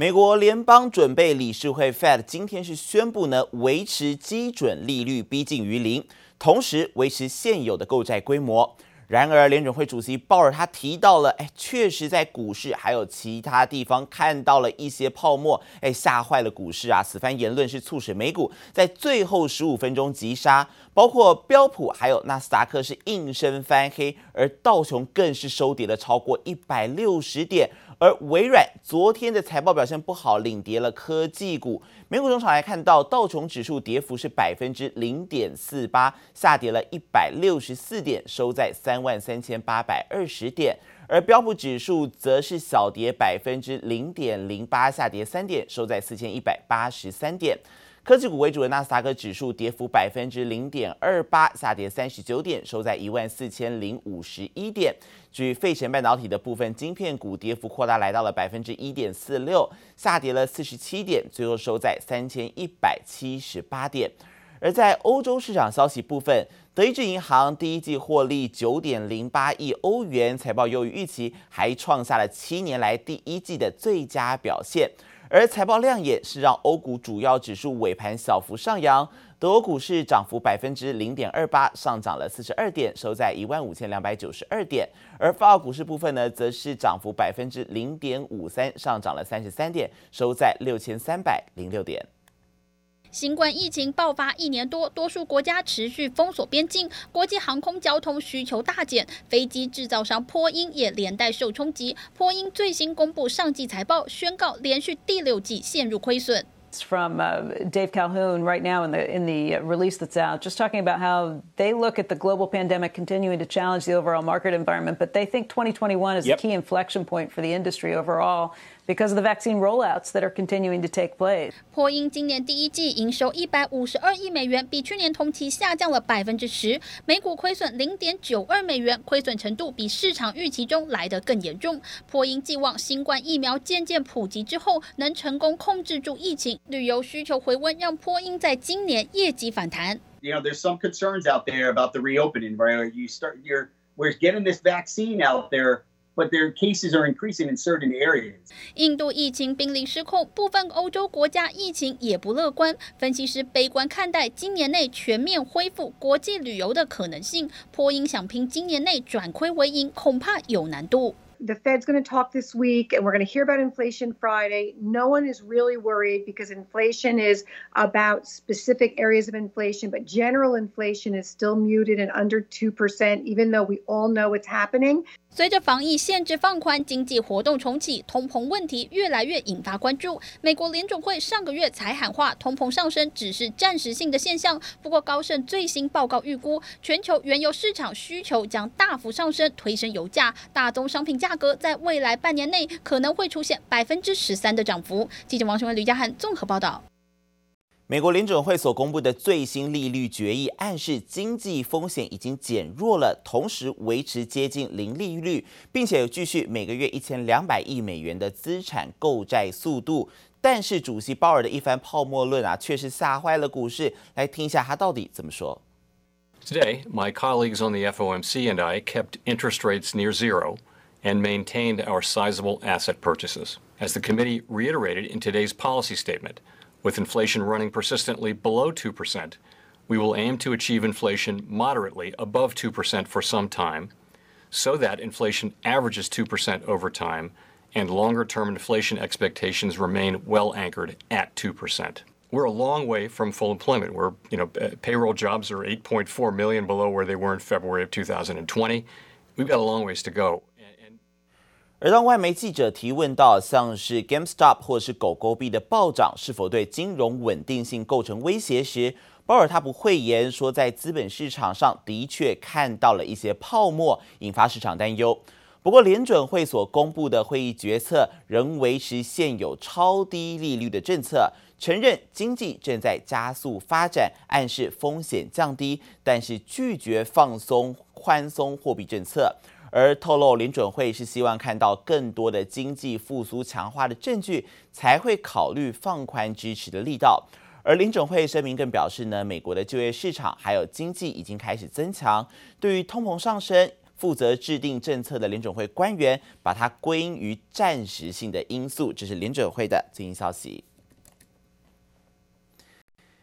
美国联邦准备理事会 Fed 今天是宣布呢，维持基准利率逼近于零，同时维持现有的购债规模。然而，联准会主席鲍尔他提到了，哎，确实在股市还有其他地方看到了一些泡沫，哎，吓坏了股市啊！此番言论是促使美股在最后十五分钟急杀，包括标普还有纳斯达克是应声翻黑，而道琼更是收跌了超过一百六十点。而微软昨天的财报表现不好，领跌了科技股。美股中场来看到道琼指数跌幅是百分之零点四八，下跌了一百六十四点，收在三万三千八百二十点。而标普指数则是小跌百分之零点零八，下跌三点，收在四千一百八十三点。科技股为主的纳斯达克指数跌幅百分之零点二八，下跌三十九点，收在一万四千零五十一点。据费城半导体的部分，晶片股跌幅扩大，来到了百分之一点四六，下跌了四十七点，最后收在三千一百七十八点。而在欧洲市场消息部分，德意志银行第一季获利九点零八亿欧元，财报优于预期，还创下了七年来第一季的最佳表现。而财报亮眼是让欧股主要指数尾盘小幅上扬，德国股市涨幅百分之零点二八，上涨了四十二点，收在一万五千两百九十二点。而法国股市部分呢，则是涨幅百分之零点五三，上涨了三十三点，收在六千三百零六点。新冠疫情爆发一年多，多数国家持续封锁边境，国际航空交通需求大减，飞机制造商波音也连带受冲击。波音最新公布上季财报，宣告连续第六季陷入亏损。From Dave Calhoun right now in the in the release that's out, just talking about how they look at the global pandemic continuing to challenge the overall market environment, but they think 2021 is a key inflection point for the industry overall. Because of the vaccine rollouts that are continuing to take place. 波音今年第一季营收一百五十二亿美元，比去年同期下降了百分之十，每股亏损零点九二美元，亏损程度比市场预期中来得更严重。波音寄望新冠疫苗渐渐普及之后，能成功控制住疫情，旅游需求回温，让波音在今年业绩反弹。You know, there's some concerns out there about the reopening, right? You start, you're, we're getting this vaccine out there. But their cases are increasing in certain areas. 印度疫情濒临失控，部分欧洲国家疫情也不乐观。分析师悲观看待今年内全面恢复国际旅游的可能性。波音想拼今年内转亏为盈，恐怕有难度。The Fed's going to talk this week, and we're going to hear about inflation Friday. No one is really worried because inflation is about specific areas of inflation, but general inflation is still muted and under 2%, even though we all know it's happening. 随着防疫限制放宽，经济活动重启，通膨问题越来越引发关注。美国联总会上个月才喊话，通膨上升只是暂时性的现象。不过高盛最新报告预估，全球原油市场需求将大幅上升，推升油价。大宗商品价格在未来半年内可能会出现百分之十三的涨幅。记者王雄文、吕家涵综合报道。美国联准会所公布的最新利率决议暗示经济风险已经减弱了，同时维持接近零利率，并且有继续每个月一千两百亿美元的资产购债速度。但是主席鲍尔的一番泡沫论啊，却是吓坏了股市。来听一下他到底怎么说。Today, my colleagues on the FOMC and I kept interest rates near zero and maintained our sizable asset purchases, as the committee reiterated in today's policy statement. With inflation running persistently below 2%, we will aim to achieve inflation moderately above 2% for some time, so that inflation averages 2% over time and longer-term inflation expectations remain well anchored at 2%. We're a long way from full employment. We're, you know, uh, payroll jobs are 8.4 million below where they were in February of 2020. We've got a long ways to go. 而当外媒记者提问到像是 GameStop 或是狗狗币的暴涨是否对金融稳定性构成威胁时，鲍尔他不讳言说，在资本市场上的确看到了一些泡沫，引发市场担忧。不过，联准会所公布的会议决策仍维持现有超低利率的政策，承认经济正在加速发展，暗示风险降低，但是拒绝放松宽松货币政策。而透露，联准会是希望看到更多的经济复苏强化的证据，才会考虑放宽支持的力道。而联准会声明更表示呢，美国的就业市场还有经济已经开始增强，对于通膨上升负责制定政策的联准会官员把它归因于暂时性的因素。这是联准会的最新消息。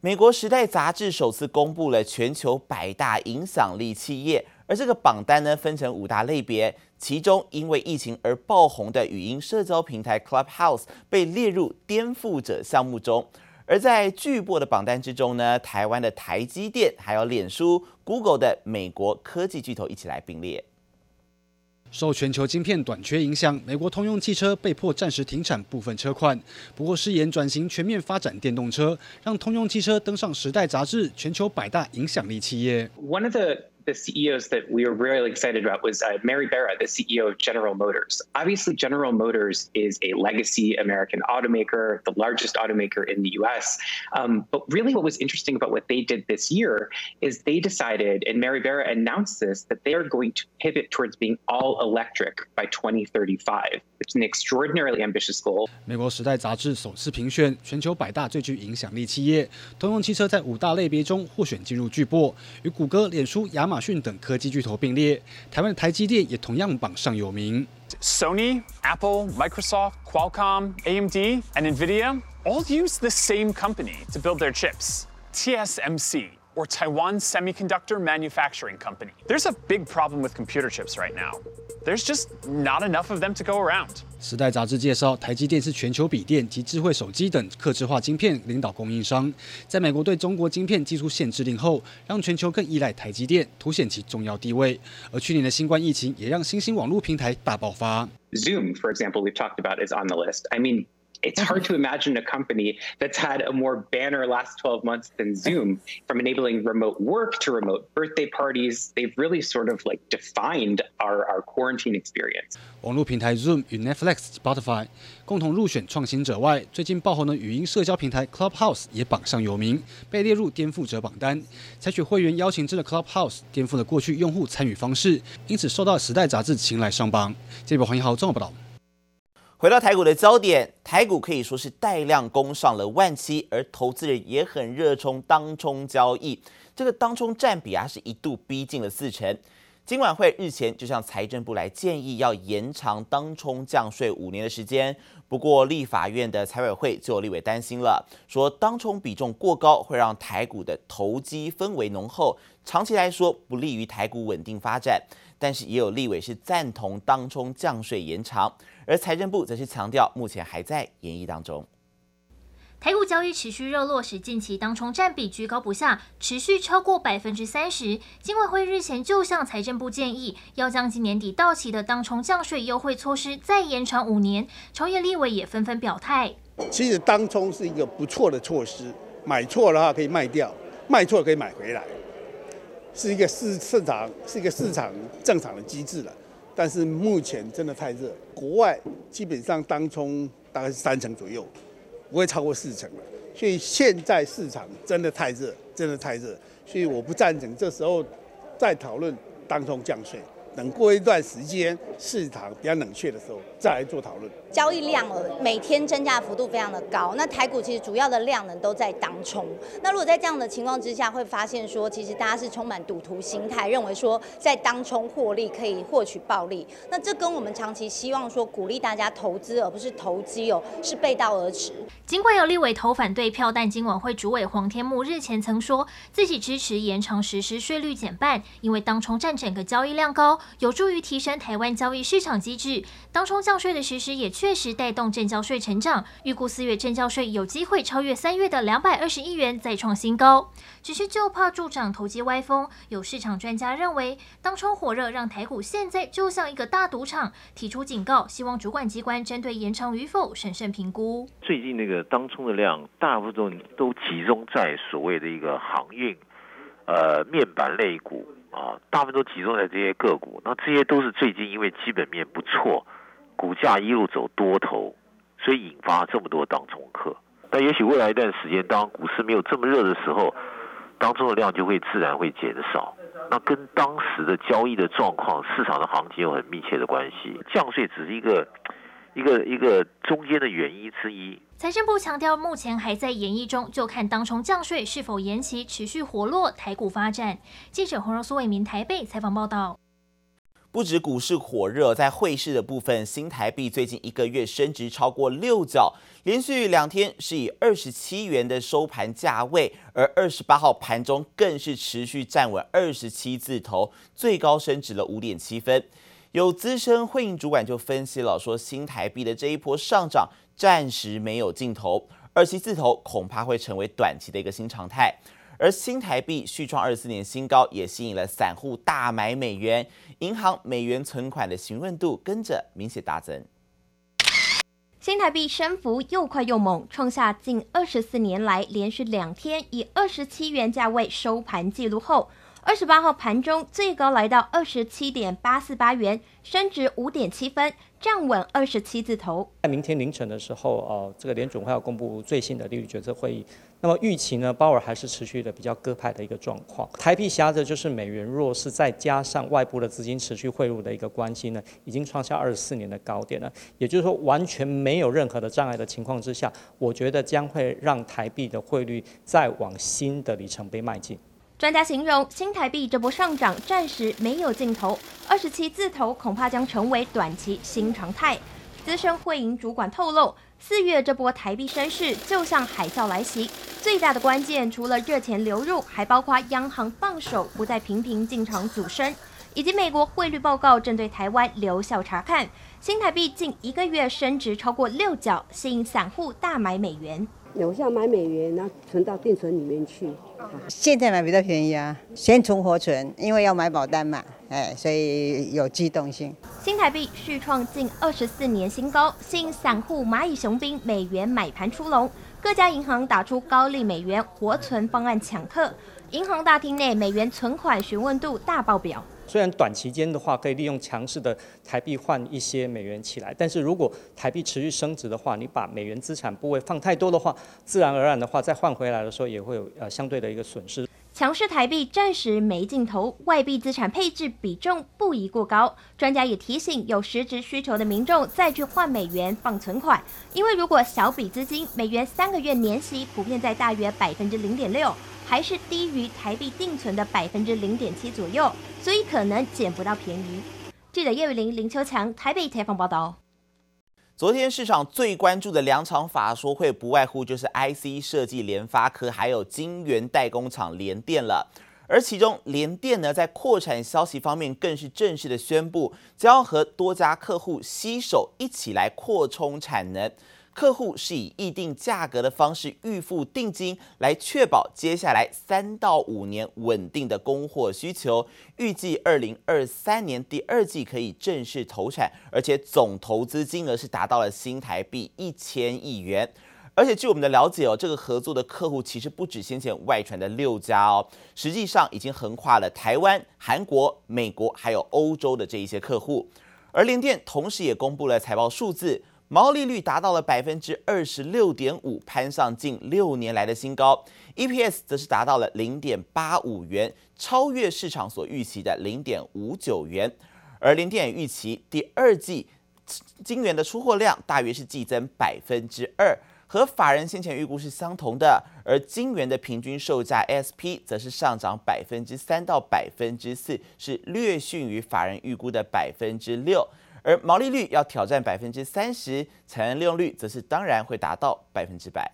美国《时代》杂志首次公布了全球百大影响力企业，而这个榜单呢，分成五大类别，其中因为疫情而爆红的语音社交平台 Clubhouse 被列入颠覆者项目中。而在巨擘的榜单之中呢，台湾的台积电还有脸书、Google 的美国科技巨头一起来并列。受全球晶片短缺影响，美国通用汽车被迫暂时停产部分车款，不过誓言转型全面发展电动车，让通用汽车登上《时代》杂志全球百大影响力企业。One of the the CEOs that we were really excited about was uh, Mary Barra, the CEO of General Motors. Obviously, General Motors is a legacy American automaker, the largest automaker in the US. Um, but really, what was interesting about what they did this year is they decided, and Mary Barra announced this, that they are going to pivot towards being all electric by 2035. It's an extraordinarily ambitious goal. 美国《时代》杂志首次评选全球百大最具影响力企业，通用汽车在五大类别中获选进入巨擘，与谷歌、脸书、亚马马逊等科技巨头并列，台湾的台积电也同样榜上有名。Sony, Apple, Microsoft, Qualcomm, AMD, and NVIDIA all use the same company to build their chips, TSMC, or Taiwan Semiconductor Manufacturing Company. There's a big problem with computer chips right now. There's just not enough of them to go around. 时代杂志介绍，台积电是全球笔电及智慧手机等客制化晶片领导供应商。在美国对中国晶片技术限制令后，让全球更依赖台积电，凸显其重要地位。而去年的新冠疫情也让新兴网络平台大爆发。Zoom, for example, we've talked about is on the list. I mean. It's hard to imagine a company that's had a more banner last 12 months than Zoom, from enabling remote work to remote birthday parties. They've really sort of like defined our, our quarantine experience. 网络平台 Zoom 与 Netflix、Spotify 共同入选创新者外，最近爆红的语音社交平台 Clubhouse 也榜上有名，被列入颠覆者榜单。采取会员邀请制的 Clubhouse 颠覆了过去用户参与方式，因此受到《时代》杂志青睐上榜。这边黄一豪综合报道。 回到台股的焦点，台股可以说是带量攻上了万七，而投资人也很热衷当冲交易。这个当冲占比啊，是一度逼近了四成。金管会日前就向财政部来建议，要延长当冲降税五年的时间。不过立法院的财委会就有立委担心了，说当冲比重过高，会让台股的投机氛围浓厚，长期来说不利于台股稳定发展。但是也有立委是赞同当冲降税延长。而财政部则是强调，目前还在研议当中。台股交易持续热络，使近期当冲占比居高不下，持续超过百分之三十。金委会日前就向财政部建议，要将今年底到期的当冲降税优惠措施再延长五年。朝野立委也纷纷表态。其实当冲是一个不错的措施，买错的话可以卖掉，卖错可以买回来，是一个市市场是一个市场正常的机制了。但是目前真的太热，国外基本上当冲大概是三成左右，不会超过四成了。所以现在市场真的太热，真的太热，所以我不赞成这时候再讨论当冲降税。等过一段时间市场比较冷却的时候，再来做讨论。交易量额每天增加的幅度非常的高，那台股其实主要的量能都在当冲。那如果在这样的情况之下，会发现说，其实大家是充满赌徒心态，认为说在当冲获利可以获取暴利。那这跟我们长期希望说鼓励大家投资而不是投机哦，是背道而驰。尽管有立委投反对票，但金管会主委黄天牧日前曾说自己支持延长实施税率减半，因为当冲占整个交易量高，有助于提升台湾交易市场机制。当冲降税的实施也确。实带动证交税成长，预估四月证交税有机会超越三月的两百二十亿元，再创新高。只是就怕助长投机歪风，有市场专家认为，当冲火热让台股现在就像一个大赌场，提出警告，希望主管机关针对延长与否审慎评估。最近那个当冲的量，大部分都集中在所谓的一个航运、呃面板类股啊，大部分都集中在这些个股。那这些都是最近因为基本面不错。股价一路走多头，所以引发这么多当冲客。但也许未来一段时间，当股市没有这么热的时候，当中的量就会自然会减少。那跟当时的交易的状况、市场的行情有很密切的关系。降税只是一个一个一个中间的原因之一。财政部强调，目前还在研议中，就看当冲降税是否延期持续活络台股发展。记者洪荣苏伟民台北采访报道。不止股市火热，在汇市的部分，新台币最近一个月升值超过六角，连续两天是以二十七元的收盘价位，而二十八号盘中更是持续站稳二十七字头，最高升值了五点七分。有资深汇银主管就分析了，说新台币的这一波上涨暂时没有尽头，二七字头恐怕会成为短期的一个新常态。而新台币续创二四年新高，也吸引了散户大买美元，银行美元存款的询问度跟着明显大增。新台币升幅又快又猛，创下近二十四年来连续两天以二十七元价位收盘记录后，二十八号盘中最高来到二十七点八四八元，升值五点七分。站稳二十七字头。在明天凌晨的时候，呃，这个联准会要公布最新的利率决策会议。那么预期呢，鲍尔还是持续的比较鸽派的一个状况。台币夹着就是美元弱势，再加上外部的资金持续汇入的一个关系呢，已经创下二十四年的高点了。也就是说，完全没有任何的障碍的情况之下，我觉得将会让台币的汇率再往新的里程碑迈进。专家形容新台币这波上涨暂时没有尽头，二十七字头恐怕将成为短期新常态。资深汇银主管透露，四月这波台币升势就像海啸来袭，最大的关键除了热钱流入，还包括央行放手不再频频进场阻升，以及美国汇率报告正对台湾留校查看。新台币近一个月升值超过六角，吸引散户大买美元。有效买美元，然后存到定存里面去。现在买比较便宜啊，先存活存，因为要买保单嘛，哎，所以有机动性。新台币续创近二十四年新高，吸引散户蚂蚁雄兵美元买盘出笼，各家银行打出高利美元活存方案抢客，银行大厅内美元存款询问度大爆表。虽然短期间的话可以利用强势的台币换一些美元起来，但是如果台币持续升值的话，你把美元资产部位放太多的话，自然而然的话再换回来的时候也会有呃相对的一个损失。强势台币暂时没尽头，外币资产配置比重不宜过高。专家也提醒有实质需求的民众再去换美元放存款，因为如果小笔资金，美元三个月年息普遍在大约百分之零点六。还是低于台币定存的百分之零点七左右，所以可能捡不到便宜。记者叶玉玲、林秋强台北采访报道。昨天市场最关注的两场法说会，不外乎就是 IC 设计联发科，还有晶圆代工厂联电了。而其中联电呢，在扩产消息方面，更是正式的宣布，将要和多家客户携手一起来扩充产能。客户是以议定价格的方式预付定金，来确保接下来三到五年稳定的供货需求。预计二零二三年第二季可以正式投产，而且总投资金额是达到了新台币一千亿元。而且据我们的了解哦，这个合作的客户其实不止先前外传的六家哦，实际上已经横跨了台湾、韩国、美国还有欧洲的这一些客户。而联电同时也公布了财报数字。毛利率达到了百分之二十六点五，攀上近六年来的新高。EPS 则是达到了零点八五元，超越市场所预期的零点五九元。而联电也预期第二季晶圆的出货量大约是季增百分之二，和法人先前预估是相同的。而晶圆的平均售价 SP 则是上涨百分之三到百分之四，是略逊于法人预估的百分之六。而毛利率要挑战百分之三十，产能利用率则是当然会达到百分之百。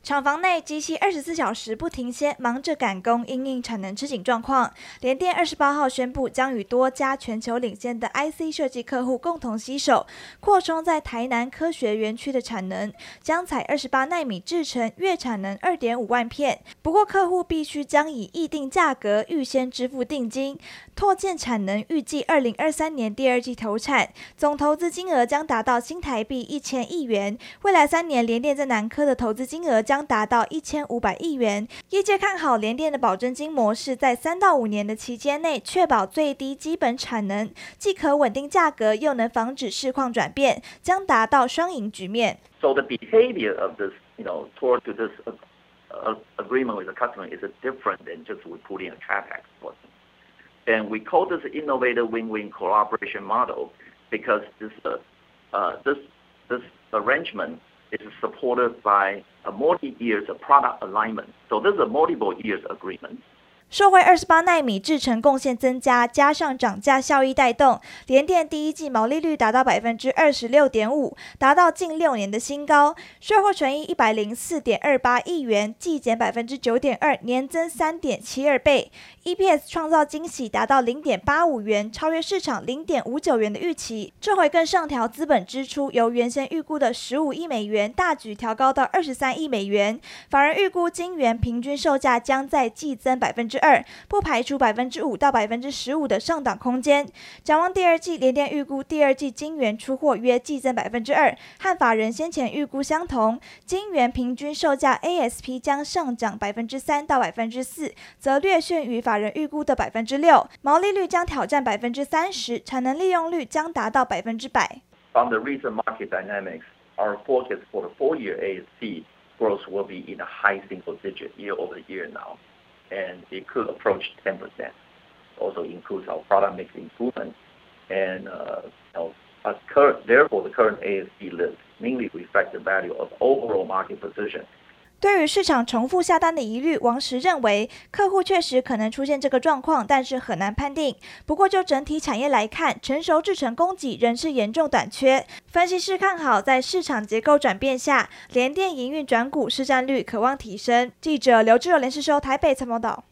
厂房内机器二十四小时不停歇，忙着赶工，因应产能吃紧状况。联电二十八号宣布，将与多家全球领先的 IC 设计客户共同携手，扩充在台南科学园区的产能，将采二十八纳米制程，月产能二点五万片。不过，客户必须将以议定价格预先支付定金，拓建产能，预计二零二三年第二季投产，总投资金额将达到新台币一千亿元。未来三年，联电在南科的投资金额将将达到一千五百亿元。业界看好联电的保证金模式，在三到五年的期间内，确保最低基本产能，既可稳定价格，又能防止市况转变，将达到双赢局面。So the behavior of this, you know, toward to this agreement with the customer is different than just putting a CapEx for them. And we call this innovative win-win collaboration model because this, uh, this, this arrangement. is supported by a multi-year product alignment. So this is a multiple years agreement. 受惠二十八奈米制程贡献增加，加上涨价效益带动，联电第一季毛利率达到百分之二十六点五，达到近六年的新高。税后纯益一百零四点二八亿元，季减百分之九点二，年增三点七二倍。EPS 创造惊喜，达到零点八五元，超越市场零点五九元的预期。这回更上调资本支出，由原先预估的十五亿美元大举调高到二十三亿美元。反而预估晶圆平均售价将在季增百分之二，不排除百分之五到百分之十五的上档空间。展望第二季，联电预估第二季晶圆出货约季增百分之二，和法人先前预估相同。晶圆平均售价 ASP 将上涨百分之三到百分之四，则略逊于法人预估的百分之六。毛利率将挑战百分之三十，产能利用率将达到百分之百。From the recent market dynamics, our forecast for the full year ASP growth will be in a high single digit year over year now. And it could approach 10%. Also includes our product mix improvement, and uh, therefore the current ASP list mainly reflect the value of overall market position. 对于市场重复下单的疑虑，王石认为客户确实可能出现这个状况，但是很难判定。不过就整体产业来看，成熟制成供给仍是严重短缺。分析师看好，在市场结构转变下，联电营运转股市占率可望提升。记者刘志友联系收台北采访报道。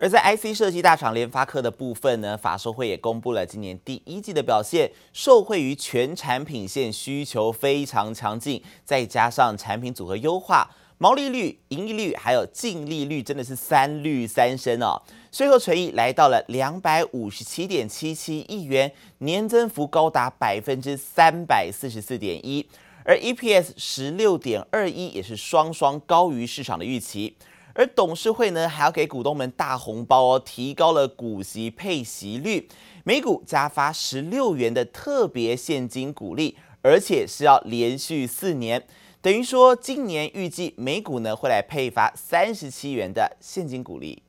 而在 IC 设计大厂联发科的部分呢，法说会也公布了今年第一季的表现，受惠于全产品线需求非常强劲，再加上产品组合优化。毛利率、盈利率还有净利率真的是三率三升哦，税后权益来到了两百五十七点七七亿元，年增幅高达百分之三百四十四点一，而 EPS 十六点二一也是双双高于市场的预期，而董事会呢还要给股东们大红包哦，提高了股息配息率，每股加发十六元的特别现金股利，而且是要连续四年。等于说，今年预计每股呢会来配发三十七元的现金股利。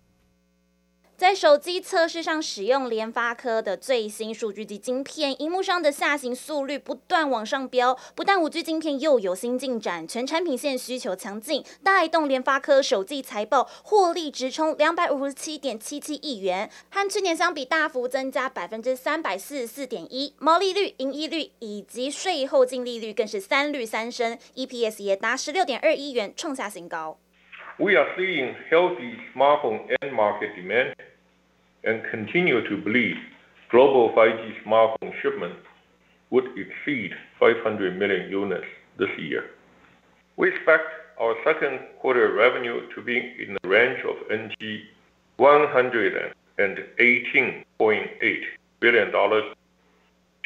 在手机测试上使用联发科的最新数据及晶片，荧幕上的下行速率不断往上飙。不但五 G 晶片又有新进展，全产品线需求强劲，带动联发科首季财报获利直冲两百五十七点七七亿元，和去年相比大幅增加百分之三百四十四点一，毛利率、盈利率以及税后净利率更是三率三升，EPS 也达十六点二一元，创下新高。We are seeing healthy smartphone end market demand. And continue to believe global 5G smartphone shipments would exceed 500 million units this year. We expect our second quarter revenue to be in the range of NT 118.8 billion dollars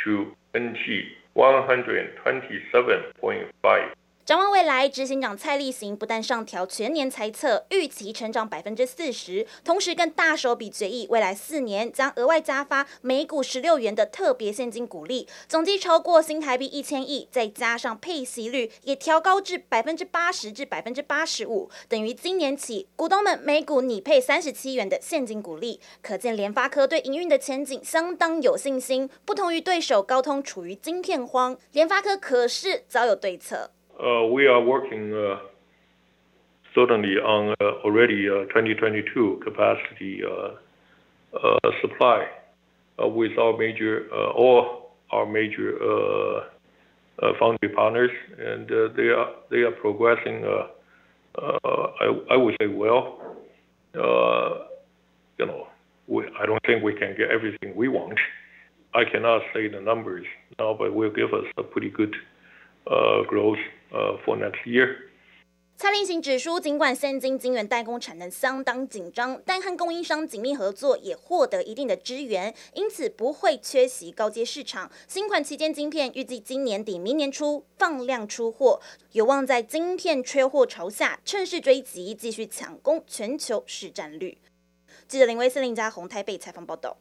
to NT 127.5展望未来，执行长蔡力行不但上调全年财测，预期成长百分之四十，同时更大手笔决议，未来四年将额外加发每股十六元的特别现金股利，总计超过新台币一千亿，再加上配息率也调高至百分之八十至百分之八十五，等于今年起股东们每股拟配三十七元的现金股利，可见联发科对营运的前景相当有信心。不同于对手高通处于晶片荒，联发科可是早有对策。Uh, we are working uh, certainly on uh, already uh, 2022 capacity uh, uh, supply with our major all our major foundry partners, and they are they are progressing. I I would say well. You know, I don't think we can get everything we want. I cannot say the numbers now, but will give us a pretty good growth. For next year，蔡力行指出，尽管现今晶圆代工产能相当紧张，但和供应商紧密合作，也获得一定的支援，因此不会缺席高阶市场。新款旗舰晶片预计今年底、明年初放量出货，有望在晶片缺货潮下趁势追击，继续抢攻全球市占率。记者林威斯林家宏台北采访报道。